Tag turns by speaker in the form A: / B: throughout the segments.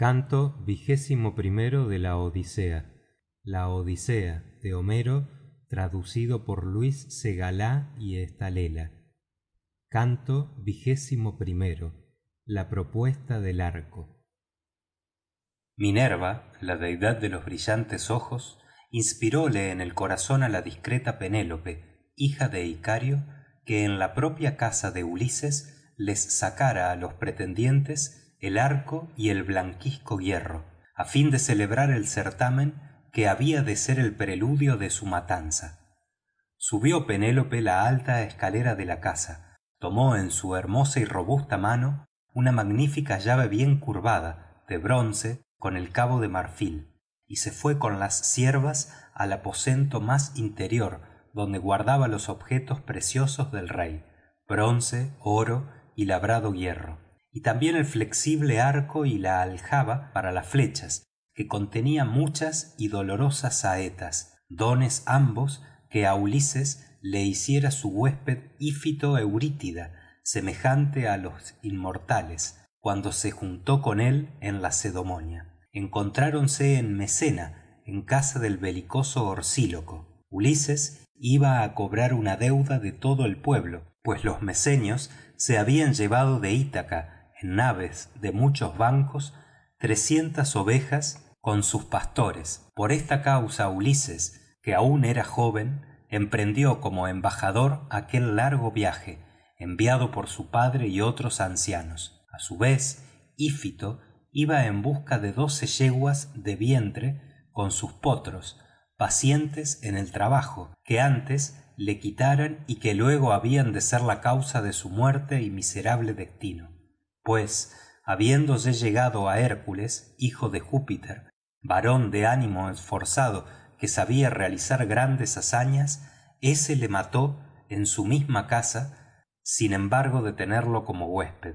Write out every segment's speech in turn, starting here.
A: canto de la odisea. La odisea de homero traducido por luis segalá y española canto xxi la propuesta del arco. Minerva la deidad de los brillantes ojos inspiróle en el corazón á la discreta penélope hija de icario que en la propia casa de ulises les sacara á los pretendientes el arco y el blanquizco hierro á fin de celebrar el certamen que había de ser el preludio de su matanza. Subió penélope la alta escalera de la casa tomó en su hermosa y robusta mano una magnífica llave bien curvada de bronce con el cabo de marfil y se fue con las siervas al aposento más interior donde guardaba los objetos preciosos del rey bronce oro y labrado hierro y también el flexible arco y la aljaba para las flechas que contenía muchas y dolorosas saetas dones ambos que á ulises le hiciera su huésped ífito eurítida semejante á los inmortales cuando se juntó con él en lacedemonia encontráronse en mecena en casa del belicoso orsíloco. Ulises iba á cobrar una deuda de todo el pueblo pues los mesenios se habían llevado de ítaca en naves de muchos bancos trescientas ovejas con sus pastores. Por esta causa ulises que aún era joven emprendió como embajador aquel largo viaje enviado por su padre y otros ancianos. A su vez ífito iba en busca de doce yeguas de vientre con sus potros pacientes en el trabajo que antes le quitaran y que luego habían de ser la causa de su muerte y miserable destino pues habiendo ya llegado á hércules hijo de júpiter varón de ánimo esforzado que sabía realizar grandes hazañas ése le mató en su misma casa sin embargo de tenerlo como huésped.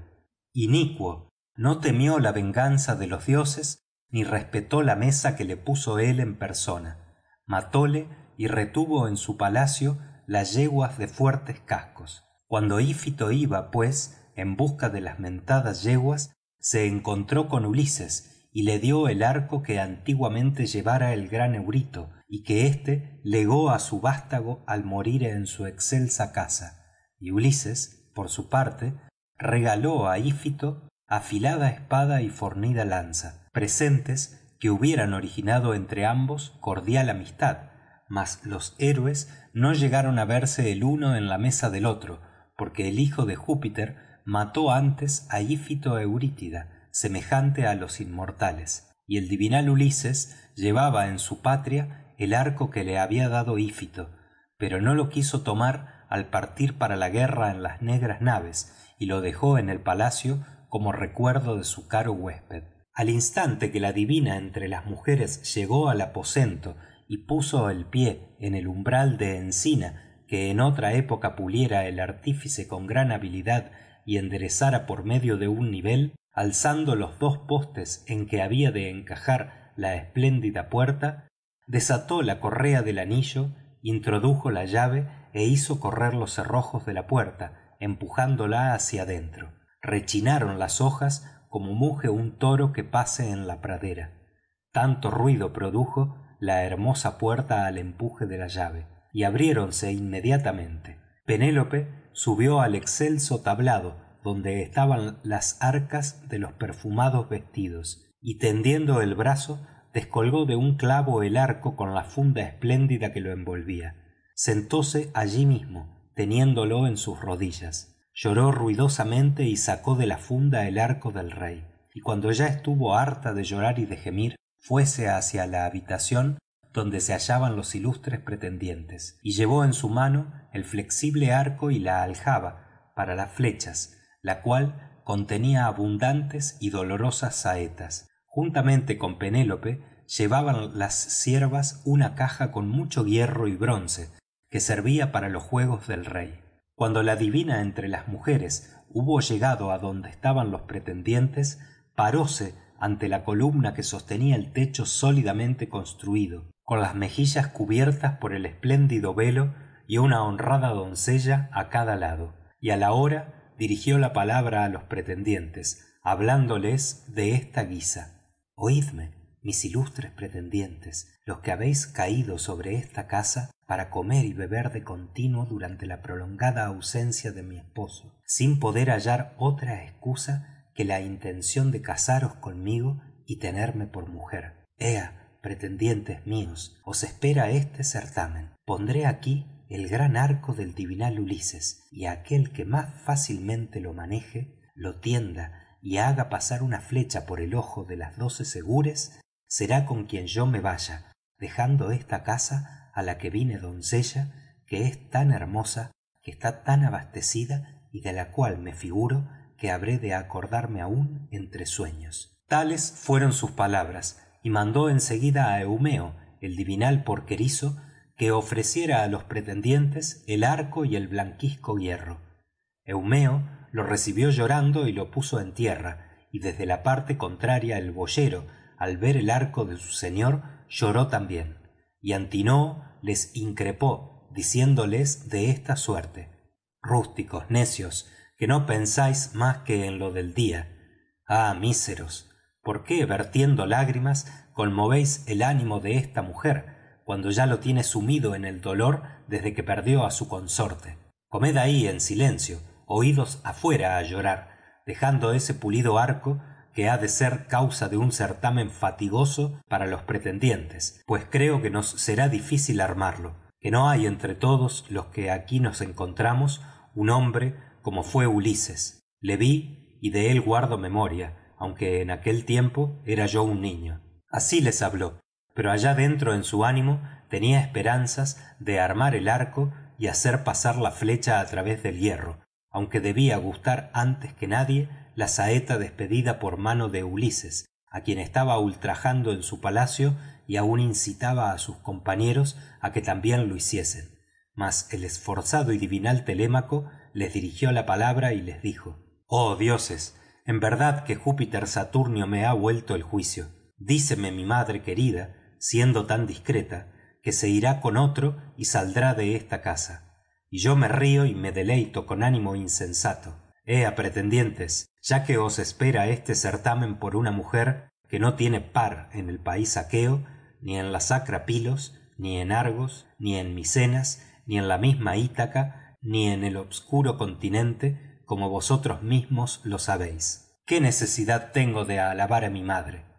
A: Inicuo no temió la venganza de los dioses ni respetó la mesa que le puso él en persona. Matóle y retuvo en su palacio las yeguas de fuertes cascos. Cuando ífito iba pues en busca de las mentadas yeguas se encontró con ulises y le dio el arco que antiguamente llevara el gran eurito y que éste legó á su vástago al morir en su excelsa casa. Y ulises por su parte regaló á ífito afilada espada y fornida lanza presentes que hubieran originado entre ambos cordial amistad mas los héroes no llegaron á verse el uno en la mesa del otro porque el hijo de júpiter mató antes á ífito eurítida semejante á los inmortales y el divinal ulises llevaba en su patria el arco que le había dado ífito pero no lo quiso tomar al partir para la guerra en las negras naves y lo dejó en el palacio como recuerdo de su caro huésped. Al instante que la divina entre las mujeres llegó al aposento y puso el pie en el umbral de encina que en otra época puliera el artífice con gran habilidad y enderezara por medio de un nivel alzando los dos postes en que había de encajar la espléndida puerta desató la correa del anillo introdujo la llave é hizo correr los cerrojos de la puerta empujándola hacia dentro rechinaron las hojas como muge un toro que pase en la pradera. Tanto ruido produjo la hermosa puerta al empuje de la llave y abriéronse inmediatamente. Penélope subió al excelso tablado donde estaban las arcas de los perfumados vestidos y tendiendo el brazo descolgó de un clavo el arco con la funda espléndida que lo envolvía. Sentóse allí mismo teniéndolo en sus rodillas. Lloró ruidosamente y sacó de la funda el arco del rey. Y cuando ya estuvo harta de llorar y de gemir fuése hacia la habitación donde se hallaban los ilustres pretendientes y llevó en su mano el flexible arco y la aljaba para las flechas la cual contenía abundantes y dolorosas saetas. Juntamente con penélope llevaban las siervas una caja con mucho hierro y bronce que servía para los juegos del rey. Cuando la divina entre las mujeres hubo llegado adonde estaban los pretendientes paróse ante la columna que sostenía el techo sólidamente construido con las mejillas cubiertas por el espléndido velo y una honrada doncella á cada lado. Y á la hora dirigió la palabra á los pretendientes hablándoles de esta guisa. Oidme mis ilustres pretendientes los que habéis caído sobre esta casa para comer y beber de continuo durante la prolongada ausencia de mi esposo sin poder hallar otra excusa que la intención de casaros conmigo y tenerme por mujer. Ea pretendientes míos os espera este certamen. Pondré aquí el gran arco del divinal ulises y aquel que más fácilmente lo maneje lo tienda y haga pasar una flecha por el ojo de las doce segures será con quien yo me vaya dejando esta casa á la que vine doncella que es tan hermosa que está tan abastecida y de la cual me figuro que habré de acordarme aún entre sueños. Tales fueron sus palabras y mandó en seguida á eumeo el divinal porquerizo que ofreciera á los pretendientes el arco y el blanquizco hierro. Eumeo lo recibió llorando y lo puso en tierra y desde la parte contraria el boyero al ver el arco de su señor lloró también y antinous les increpó diciéndoles de esta suerte rústicos necios que no pensáis más que en lo del día. Ah míseros por qué vertiendo lágrimas conmovéis el ánimo de esta mujer cuando ya lo tiene sumido en el dolor desde que perdió á su consorte comed ahí en silencio ó idos afuera á llorar dejando ese pulido arco que ha de ser causa de un certamen fatigoso para los pretendientes pues creo que nos será difícil armarlo que no hay entre todos los que aquí nos encontramos un hombre como fue ulises. Le vi y de él guardo memoria aunque en aquel tiempo era yo un niño. Así les habló pero allá dentro en su ánimo tenía esperanzas de armar el arco y hacer pasar la flecha á través del hierro aunque debía gustar antes que nadie la saeta despedida por mano de ulises á quien estaba ultrajando en su palacio y aun incitaba á sus compañeros á que también lo hiciesen. Mas el esforzado y divinal telémaco les dirigió la palabra y les dijo oh dioses en verdad que júpiter saturnio me ha vuelto el juicio. Díceme mi madre querida siendo tan discreta que se irá con otro y saldrá de esta casa. Y yo me río y me deleito con ánimo insensato. Ea pretendientes ya que os espera este certamen por una mujer que no tiene par en el país aqueo ni en la sacra pilos ni en argos ni en micenas ni en la misma ítaca ni en el obscuro continente como vosotros mismos lo sabéis. Qué necesidad tengo de alabar á mi madre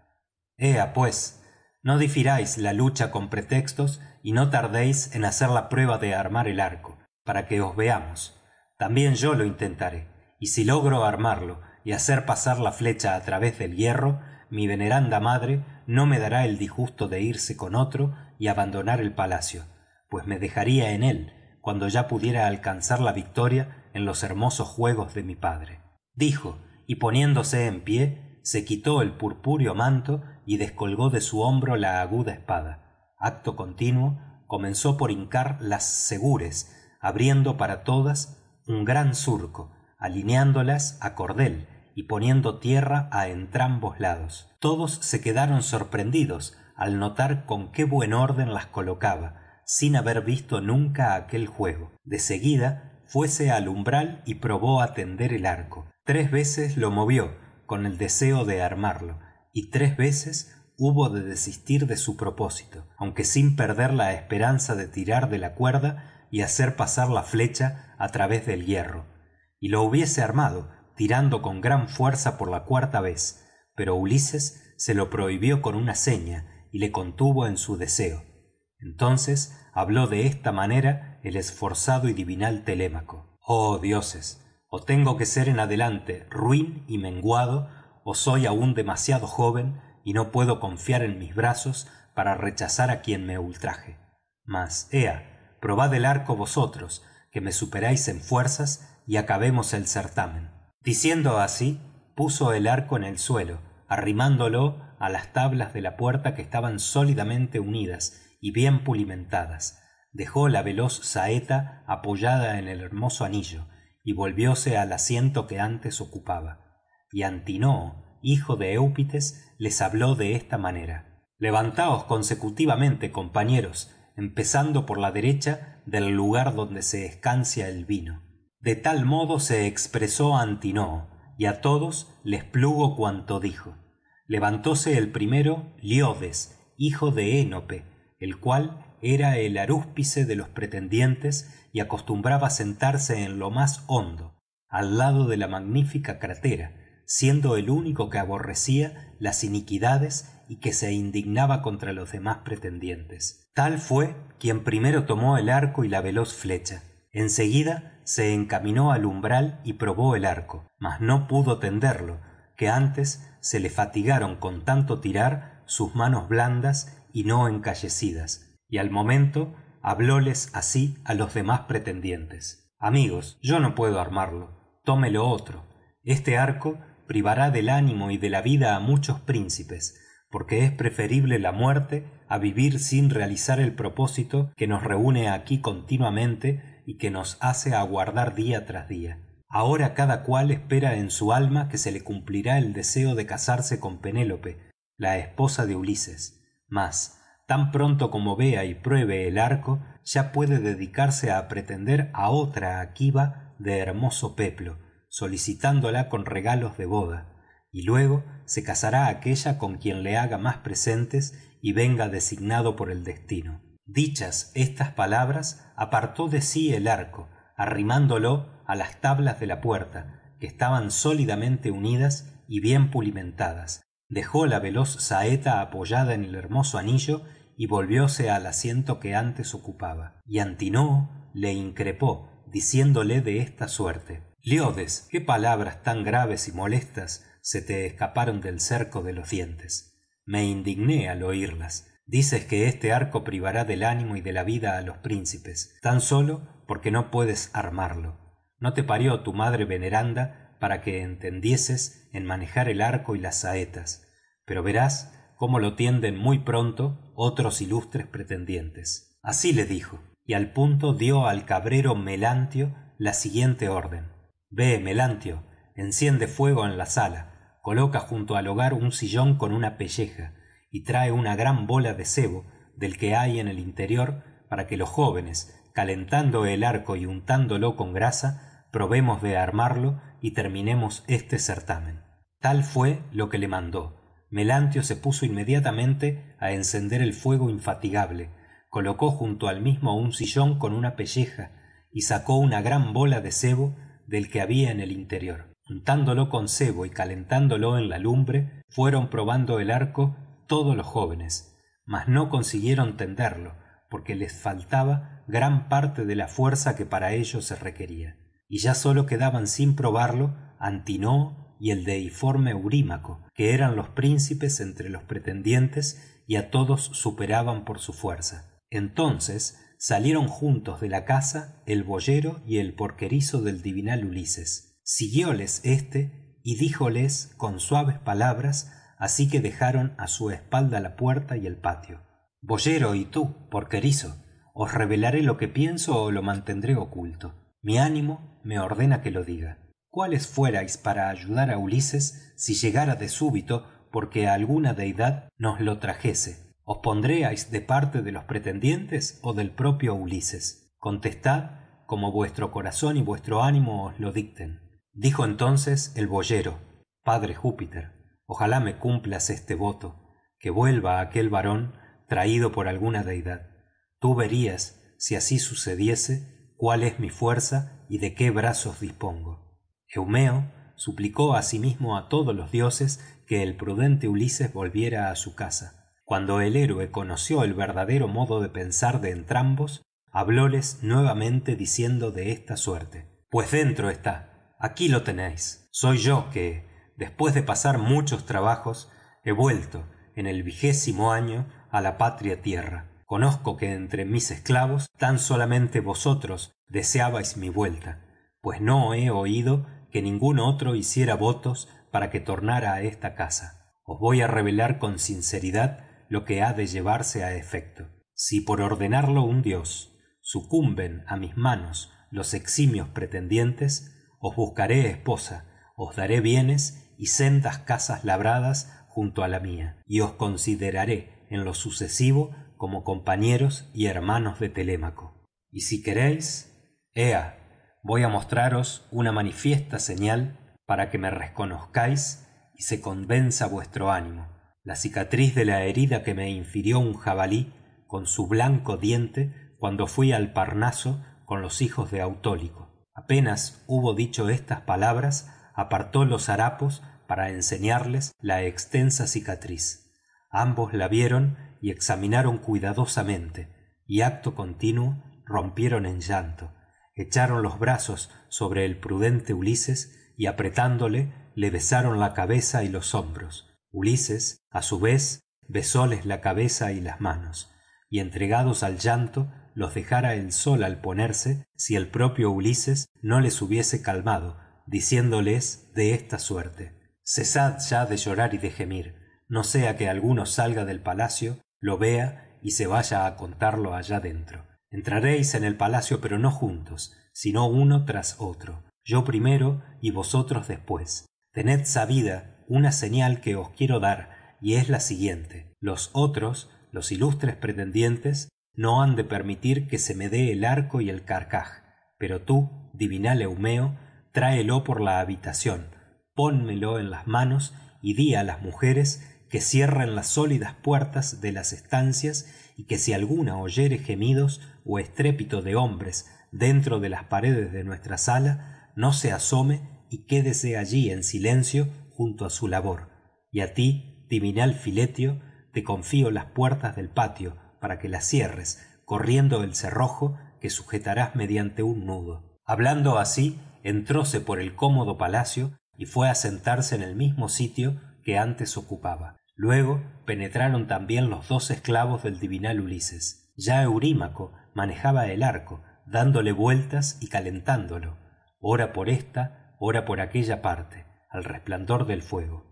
A: ea pues no difiráis la lucha con pretextos y no tardéis en hacer la prueba de armar el arco para que os veamos. También yo lo intentaré y si logro armarlo y hacer pasar la flecha á través del hierro mi veneranda madre no me dará el disgusto de irse con otro y abandonar el palacio pues me dejaría en él cuando ya pudiera alcanzar la victoria en los hermosos juegos de mi padre. Dijo y poniéndose en pie se quitó el purpúreo manto y descolgó de su hombro la aguda espada. Acto continuo comenzó por hincar las segures abriendo para todas un gran surco alineándolas á cordel y poniendo tierra á entrambos lados. Todos se quedaron sorprendidos al notar con qué buen orden las colocaba sin haber visto nunca aquel juego. De seguida fuése al umbral y probó á tender el arco. Tres veces lo movió con el deseo de armarlo y tres veces hubo de desistir de su propósito aunque sin perder la esperanza de tirar de la cuerda y hacer pasar la flecha á través del hierro. Y lo hubiese armado tirando con gran fuerza por la cuarta vez pero ulises se lo prohibió con una seña y le contuvo en su deseo. Entonces habló de esta manera el esforzado y divinal telémaco. Oh dioses ó tengo que ser en adelante ruin y menguado ó soy aún demasiado joven y no puedo confiar en mis brazos para rechazar á quien me ultraje. Mas ea probad el arco vosotros que me superáis en fuerzas y acabemos el certamen. Diciendo así puso el arco en el suelo arrimándolo á las tablas de la puerta que estaban sólidamente unidas y bien pulimentadas. Dejó la veloz saeta apoyada en el hermoso anillo y volvióse al asiento que antes ocupaba. Y antinoo hijo de eupites les habló de esta manera. Levantaos consecutivamente compañeros empezando por la derecha del lugar donde se escancia el vino. De tal modo se expresó antinoo y á todos les plugo cuanto dijo. Levantóse el primero liodes hijo de enope el cual era el arúspice de los pretendientes y acostumbraba sentarse en lo más hondo al lado de la magnífica crátera siendo el único que aborrecía las iniquidades y que se indignaba contra los demás pretendientes. Tal fue quien primero tomó el arco y la veloz flecha. En seguida se encaminó al umbral y probó el arco mas no pudo tenderlo que antes se le fatigaron con tanto tirar sus manos blandas y no encallecidas y al momento hablóles así á los demás pretendientes. Amigos yo no puedo armarlo tómelo otro. Este arco privará del ánimo y de la vida á muchos príncipes porque es preferible la muerte á vivir sin realizar el propósito que nos reune aquí continuamente y que nos hace aguardar día tras día. Ahora cada cual espera en su alma que se le cumplirá el deseo de casarse con penélope la esposa de ulises mas tan pronto como vea y pruebe el arco ya puede dedicarse á pretender á otra akiva de hermoso peplo solicitándola con regalos de boda. Y luego se casará aquella con quien le haga más presentes y venga designado por el destino. Dichas estas palabras apartó de sí el arco arrimándolo á las tablas de la puerta que estaban sólidamente unidas y bien pulimentadas dejó la veloz saeta apoyada en el hermoso anillo y volvióse al asiento que antes ocupaba. Y antinous le increpó diciéndole de esta suerte liodes qué palabras tan graves y molestas se te escaparon del cerco de los dientes. Me indigné al oirlas dices que este arco privará del ánimo y de la vida á los príncipes. Tan sólo porque no puedes armarlo. No te parió tu madre veneranda para que entendieses en manejar el arco y las saetas pero verás cómo lo tienden muy pronto otros ilustres pretendientes. Así le dijo y al punto dio al cabrero melantio la siguiente orden. Ve melantio enciende fuego en la sala coloca junto al hogar un sillón con una pelleja y trae una gran bola de sebo del que hay en el interior para que los jóvenes calentando el arco y untándolo con grasa probemos de armarlo y terminemos este certamen. Tal fue lo que le mandó. Melantio se puso inmediatamente á encender el fuego infatigable colocó junto al mismo un sillón con una pelleja y sacó una gran bola de sebo del que había en el interior. Untándolo con sebo y calentándolo en la lumbre fueron probando el arco todos los jóvenes mas no consiguieron tenderlo porque les faltaba gran parte de la fuerza que para ello se requería y ya sólo quedaban sin probarlo antinous y el deiforme eurímaco que eran los príncipes entre los pretendientes y á todos superaban por su fuerza. Entonces salieron juntos de la casa el boyero y el porquerizo del divinal ulises. Siguióles éste y díjoles con suaves palabras así que dejaron á su espalda la puerta y el patio. Boyero y tú porquerizo os revelaré lo que pienso ó lo mantendré oculto mi ánimo me ordena que lo diga. Cuáles fuerais para ayudar á ulises si llegara de súbito porque alguna deidad nos lo trajese os pondríais de parte de los pretendientes ó del propio ulises contestad como vuestro corazón y vuestro ánimo os lo dicten. Dijo entonces el boyero padre júpiter ojalá me cumplas este voto que vuelva aquel varón traído por alguna deidad. Tú verías si así sucediese cuál es mi fuerza y de qué brazos dispongo. Eumeo suplicó asimismo á todos los dioses que el prudente ulises volviera á su casa. Cuando el héroe conoció el verdadero modo de pensar de entrambos hablóles nuevamente diciendo de esta suerte. Pues dentro está aquí lo tenéis. Soy yo que después de pasar muchos trabajos he vuelto en el vigésimo año á la patria tierra conozco que entre mis esclavos tan solamente vosotros deseabais mi vuelta pues no he oído que ningún otro hiciera votos para que tornara á esta casa. Os voy á revelar con sinceridad lo que ha de llevarse á efecto. Si por ordenarlo un dios sucumben á mis manos los eximios pretendientes os buscaré esposa os daré bienes y sendas casas labradas junto á la mía y os consideraré en lo sucesivo como compañeros y hermanos de telémaco. Y si queréis ea voy á mostraros una manifiesta señal para que me reconozcáis y se convenza vuestro ánimo. La cicatriz de la herida que me infirió un jabalí con su blanco diente cuando fui al parnaso con los hijos de autólico. Apenas hubo dicho estas palabras apartó los harapos para enseñarles la extensa cicatriz. Ambos la vieron y examinaron cuidadosamente y acto continuo rompieron en llanto echaron los brazos sobre el prudente ulises y apretándole le besaron la cabeza y los hombros. Ulises á su vez besóles la cabeza y las manos y entregados al llanto los dejara él sol al ponerse si el propio ulises no les hubiese calmado diciéndoles de esta suerte cesad ya de llorar y de gemir. No sea que alguno salga del palacio lo vea y se vaya á contarlo allá dentro entraréis en el palacio pero no juntos sino uno tras otro yo primero y vosotros después. Tened sabida una señal que os quiero dar y es la siguiente. Los otros los ilustres pretendientes no han de permitir que se me dé el arco y el carcaj pero tú divinal eumeo tráelo por la habitación pónmelo en las manos y di á las mujeres que cierren las sólidas puertas de las estancias y que si alguna oyere gemidos ó estrépito de hombres dentro de las paredes de nuestra sala no se asome y quédese allí en silencio junto á su labor. Y á tí divinal filetio te confío las puertas del patio para que las cierres corriendo el cerrojo que sujetarás mediante un nudo. Hablando así entróse por el cómodo palacio y fue á sentarse en el mismo sitio que antes ocupaba. Luego penetraron también los dos esclavos del divinal ulises. Ya eurímaco manejaba el arco dándole vueltas y calentándolo. Ora por esta ora por aquella parte al resplandor del fuego.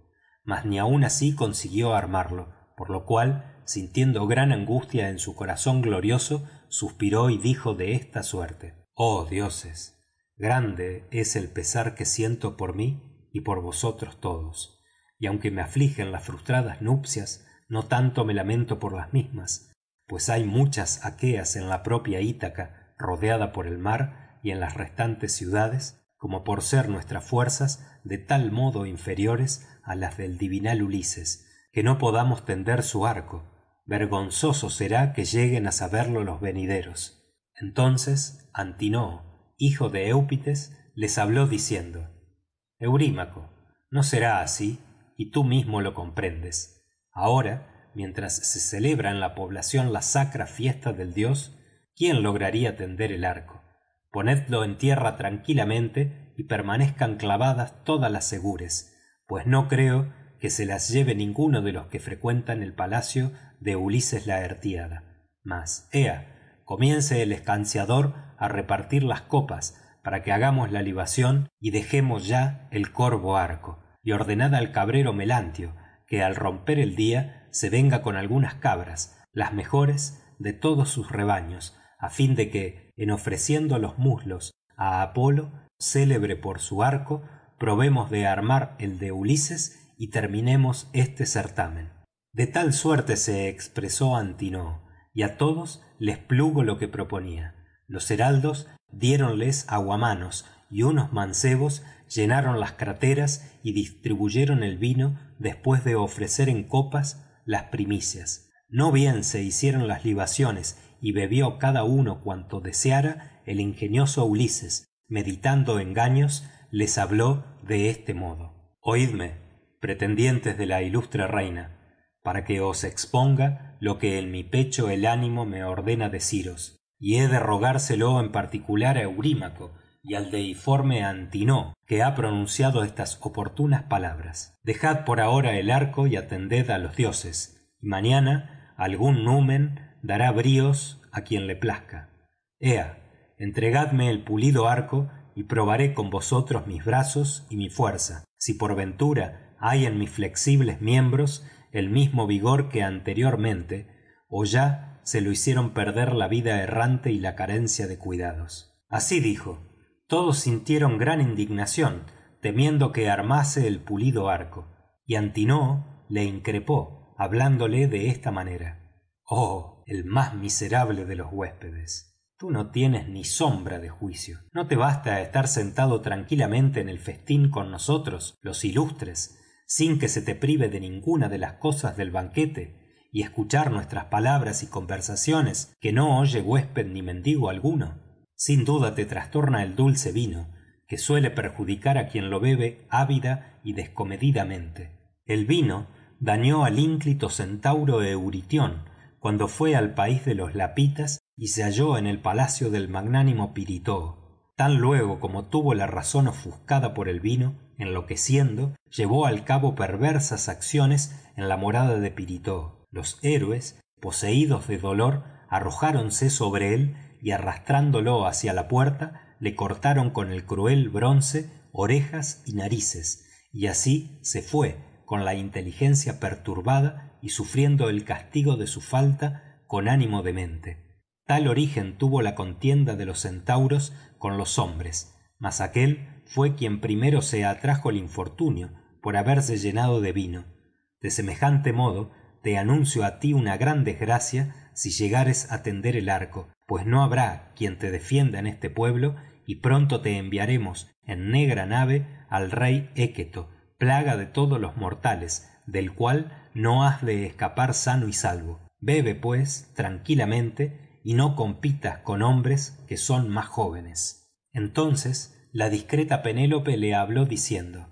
A: Mas ni aun así consiguió armarlo por lo cual sintiendo gran angustia en su corazón glorioso suspiró y dijo de esta suerte oh dioses grande es el pesar que siento por mí y por vosotros todos y aunque me afligen las frustradas nupcias no tanto me lamento por las mismas pues hay muchas aqueas en la propia ítaca rodeada por el mar y en las restantes ciudades como por ser nuestras fuerzas de tal modo inferiores á las del divinal ulises que no podamos tender su arco. Vergonzoso será que lleguen á saberlo los venideros. Entonces antinoo hijo de eupites les habló diciendo eurímaco no será así y tú mismo lo comprendes. Ahora mientras se celebra en la población la sacra fiesta del dios quién lograría tender el arco ponedlo en tierra tranquilamente y permanezcan clavadas todas las segures pues no creo que se las lleve ninguno de los que frecuentan el palacio de ulises laertíada mas ea comience el escanciador á repartir las copas para que hagamos la libación y dejemos ya el corvo arco y ordenad al cabrero melantio que al romper el día se venga con algunas cabras las mejores de todos sus rebaños á fin de que en ofreciendo los muslos á apolo célebre por su arco probemos de armar el de ulises y terminemos este certamen. De tal suerte se expresó antinoo y á todos les plugo lo que proponía. Los heraldos diéronles aguamanos y unos mancebos llenaron las crateras y distribuyeron el vino después de ofrecer en copas las primicias. No bien se hicieron las libaciones y bebió cada uno cuanto deseara el ingenioso ulises meditando engaños les habló de este modo. Oidme pretendientes de la ilustre reina para que os exponga lo que en mi pecho el ánimo me ordena deciros y he de rogárselo en particular á eurímaco y al deiforme antinoo que ha pronunciado estas oportunas palabras. Dejad por ahora el arco y atended á los dioses y mañana algún numen dará bríos á quien le plazca. Ea entregadme el pulido arco y probaré con vosotros mis brazos y mi fuerza si por ventura hay en mis flexibles miembros el mismo vigor que anteriormente ó ya se lo hicieron perder la vida errante y la carencia de cuidados. Así dijo todos sintieron gran indignación temiendo que armase el pulido arco y antinoo le increpó hablándole de esta manera. Oh el más miserable de los huéspedes tú no tienes ni sombra de juicio. No te basta estar sentado tranquilamente en el festín con nosotros los ilustres sin que se te prive de ninguna de las cosas del banquete y escuchar nuestras palabras y conversaciones que no oye huésped ni mendigo alguno sin duda te trastorna el dulce vino que suele perjudicar á quien lo bebe ávida y descomedidamente. El vino dañó al ínclito centauro euritión cuando fue al país de los lapitas y se halló en el palacio del magnánimo pirítoo tan luego como tuvo la razón ofuscada por el vino enloqueciendo llevó al cabo perversas acciones en la morada de pirítoo los héroes poseídos de dolor arrojáronse sobre él y arrastrándolo hacia la puerta le cortaron con el cruel bronce orejas y narices y así se fue con la inteligencia perturbada y sufriendo el castigo de su falta con ánimo demente. Tal origen tuvo la contienda de los centauros con los hombres mas aquél fue quien primero se atrajo el infortunio por haberse llenado de vino. De semejante modo te anuncio á ti una gran desgracia si llegares á tender el arco pues no habrá quien te defienda en este pueblo y pronto te enviaremos en negra nave al rey équeto plaga de todos los mortales del cual no has de escapar sano y salvo. Bebe pues tranquilamente y no compitas con hombres que son más jóvenes. Entonces la discreta penélope le habló diciendo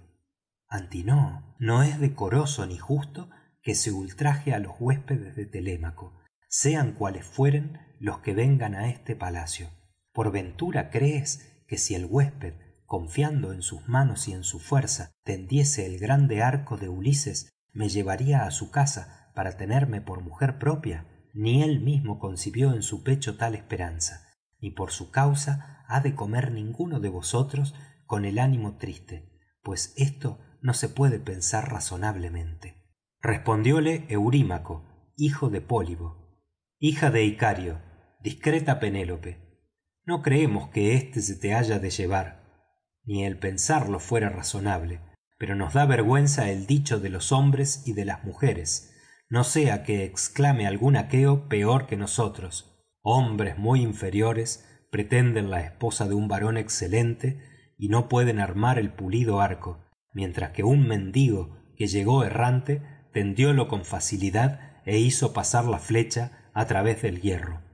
A: antinoo no es decoroso ni justo que se ultraje á los huéspedes de telémaco sean cuales fueren los que vengan á este palacio. Por ventura crees que si el huésped confiando en sus manos y en su fuerza tendiese el grande arco de ulises me llevaría á su casa para tenerme por mujer propia ni él mismo concibió en su pecho tal esperanza ni por su causa ha de comer ninguno de vosotros con el ánimo triste pues esto no se puede pensar razonablemente. Respondióle eurímaco hijo de pólibo. Hija de icario discreta penélope. No creemos que éste se te haya de llevar ni el pensarlo fuera razonable pero nos da vergüenza el dicho de los hombres y de las mujeres no sea que exclame algún aqueo peor que nosotros. Hombres muy inferiores pretenden la esposa de un varón excelente y no pueden armar el pulido arco mientras que un mendigo que llegó errante tendiólo con facilidad é hizo pasar la flecha á través del hierro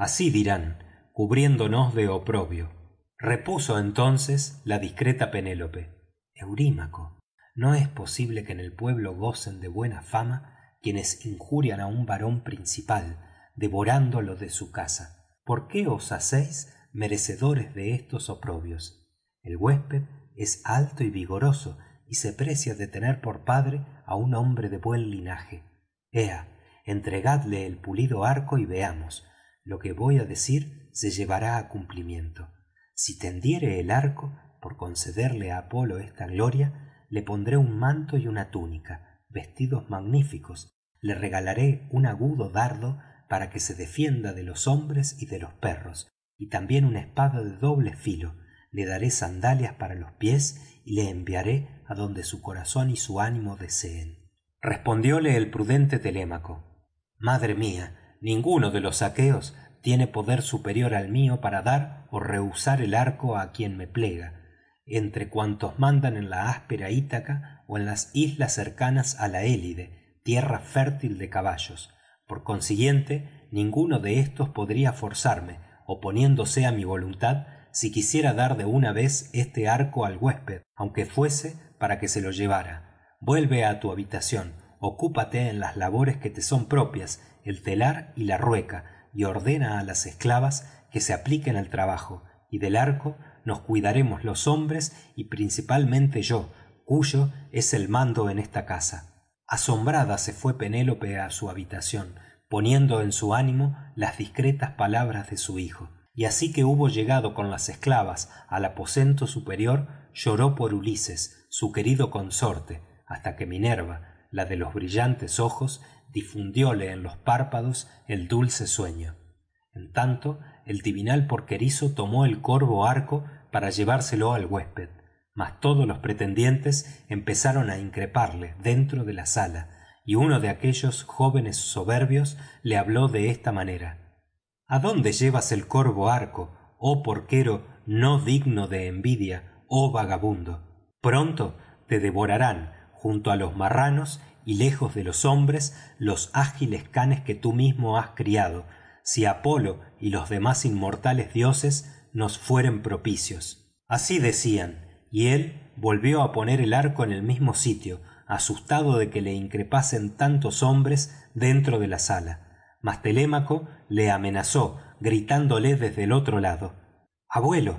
A: así dirán cubriéndonos de oprobio. Repuso entonces la discreta penélope. Eurímaco no es posible que en el pueblo gocen de buena fama quienes injurian á un varón principal devorándolo de su casa por qué os hacéis merecedores de estos oprobios el huésped es alto y vigoroso y se precia de tener por padre á un hombre de buen linaje. Ea entregadle el pulido arco y veamos lo que voy á decir se llevará á cumplimiento. Si tendiere el arco por concederle á apolo esta gloria le pondré un manto y una túnica vestidos magníficos. Le regalaré un agudo dardo para que se defienda de los hombres y de los perros y también una espada de doble filo. Le daré sandalias para los pies y le enviaré adonde su corazón y su ánimo deseen. Respondióle el prudente telémaco. Madre mía ninguno de los aqueos tiene poder superior al mío para dar ó rehusar el arco á quien me plega entre cuantos mandan en la áspera ítaca ó en las islas cercanas á la élide tierra fértil de caballos. Por consiguiente ninguno de éstos podría forzarme oponiéndose á mi voluntad si quisiera dar de una vez este arco al huésped aunque fuese para que se lo llevara. Vuelve á tu habitación ocúpate en las labores que te son propias el telar y la rueca y ordena á las esclavas que se apliquen al trabajo y del arco nos cuidaremos los hombres y principalmente yo cuyo es el mando en esta casa. Asombrada se fue penélope á su habitación poniendo en su ánimo las discretas palabras de su hijo. Y así que hubo llegado con las esclavas al aposento superior lloró por ulises su querido consorte hasta que minerva la de los brillantes ojos difundióle en los párpados el dulce sueño. En tanto el divinal porquerizo tomó el corvo arco para llevárselo al huésped mas todos los pretendientes empezaron á increparle dentro de la sala y uno de aquellos jóvenes soberbios le habló de esta manera. Adónde llevas el corvo arco oh porquero no digno de envidia oh vagabundo pronto te devorarán junto á los marranos y lejos de los hombres los ágiles canes que tú mismo has criado si apolo y los demás inmortales dioses nos fueren propicios. Así decían y él volvió á poner el arco en el mismo sitio asustado de que le increpasen tantos hombres dentro de la sala. Mas telémaco le amenazó gritándole desde el otro lado abuelo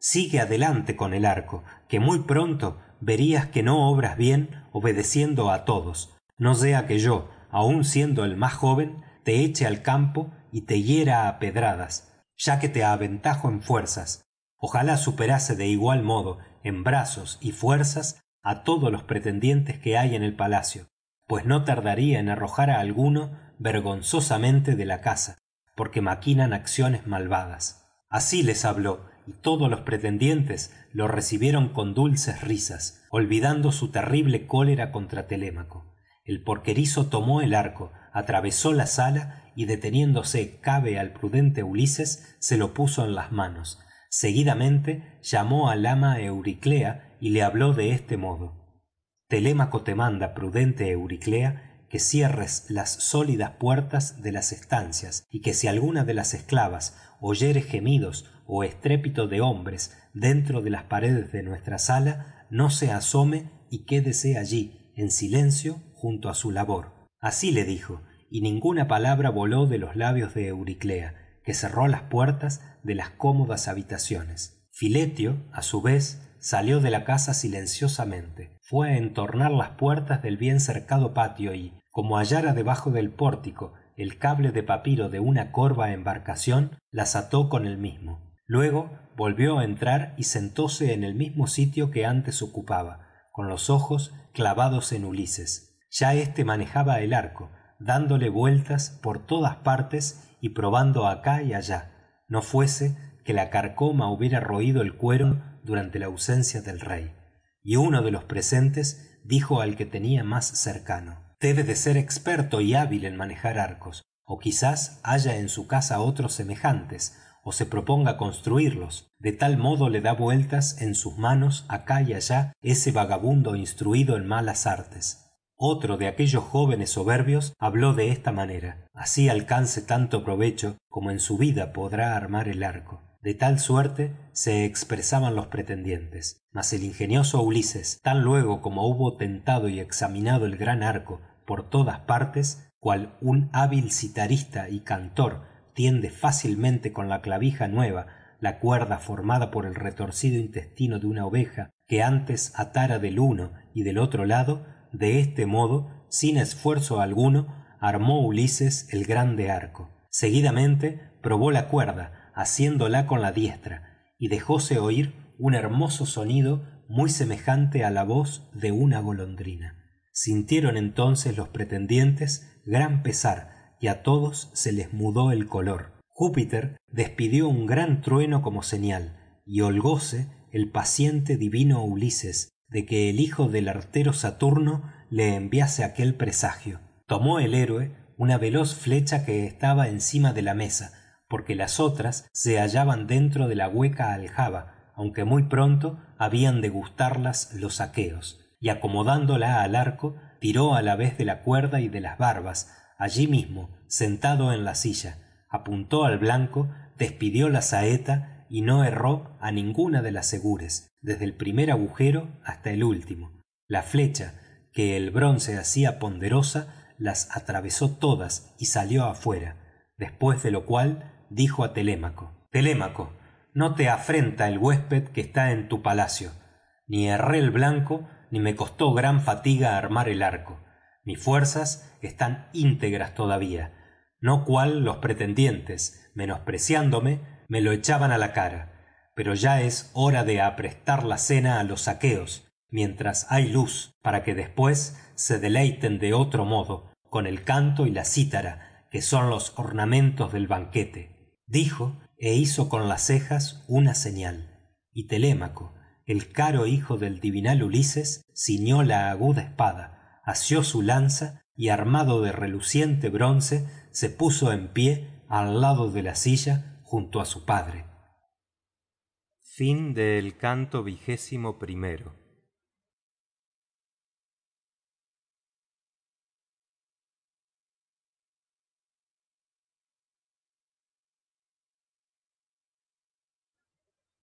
A: sigue adelante con el arco que muy pronto verías que no obras bien obedeciendo á todos no sea que yo aun siendo el más joven te eche al campo y te hiera á pedradas ya que te aventajo en fuerzas. Ojalá superase de igual modo en brazos y fuerzas á todos los pretendientes que hay en el palacio pues no tardaría en arrojar á alguno vergonzosamente de la casa porque maquinan acciones malvadas. Así les habló y todos los pretendientes lo recibieron con dulces risas olvidando su terrible cólera contra telémaco. El porquerizo tomó el arco atravesó la sala y deteniéndose cabe al prudente ulises se lo puso en las manos. Seguidamente llamó al ama euriclea y le habló de este modo. Telémaco te manda prudente euriclea que cierres las sólidas puertas de las estancias y que si alguna de las esclavas oyere gemidos ó estrépito de hombres dentro de las paredes de nuestra sala no se asome y quédese allí en silencio junto á su labor. Así le dijo y ninguna palabra voló de los labios de euriclea que cerró las puertas de las cómodas habitaciones. Filetio á su vez salió de la casa silenciosamente. Fué á entornar las puertas del bien cercado patio y como hallara debajo del pórtico el cable de papiro de una corva embarcación las ató con el mismo luego volvió á entrar y sentóse en el mismo sitio que antes ocupaba con los ojos clavados en ulises. Ya éste manejaba el arco dándole vueltas por todas partes y probando acá y allá. No fuese que la carcoma hubiera roído el cuero durante la ausencia del rey. Y uno de los presentes dijo al que tenía más cercano debe de ser experto y hábil en manejar arcos ó quizás haya en su casa otros semejantes se proponga construirlos. De tal modo le da vueltas en sus manos acá y allá ese vagabundo instruido en malas artes. Otro de aquellos jóvenes soberbios habló de esta manera. Así alcance tanto provecho como en su vida podrá armar el arco. De tal suerte se expresaban los pretendientes. Mas el ingenioso ulises tan luego como hubo tentado y examinado el gran arco por todas partes cual un hábil citarista y cantor tiende fácilmente con la clavija nueva la cuerda formada por el retorcido intestino de una oveja que antes atara del uno y del otro lado de este modo sin esfuerzo alguno armó ulises el grande arco. Seguidamente probó la cuerda asiéndola con la diestra y dejóse oir un hermoso sonido muy semejante á la voz de una golondrina. Sintieron entonces los pretendientes gran pesar y á todos se les mudó el color. Júpiter despidió un gran trueno como señal y holgóse el paciente divino ulises de que el hijo del artero saturno le enviase aquel presagio. Tomó el héroe una veloz flecha que estaba encima de la mesa porque las otras se hallaban dentro de la hueca aljaba aunque muy pronto habían de gustarlas los aqueos y acomodándola al arco tiró á la vez de la cuerda y de las barbas allí mismo sentado en la silla. Apuntó al blanco despidió la saeta y no erró á ninguna de las segures desde el primer agujero hasta el último. La flecha que el bronce hacía ponderosa las atravesó todas y salió afuera. Después de lo cual dijo á telémaco telémaco no te afrenta el huésped que está en tu palacio. Ni erré el blanco ni me costó gran fatiga armar el arco mis fuerzas están íntegras todavía no cual los pretendientes menospreciándome me lo echaban á la cara. Pero ya es hora de aprestar la cena á los aqueos mientras hay luz para que después se deleiten de otro modo con el canto y la cítara que son los ornamentos del banquete. Dijo é hizo con las cejas una señal. Y telémaco el caro hijo del divinal ulises ciñó la aguda espada asió su lanza y armado de reluciente bronce se puso en pie al lado de la silla junto á su padre. Canto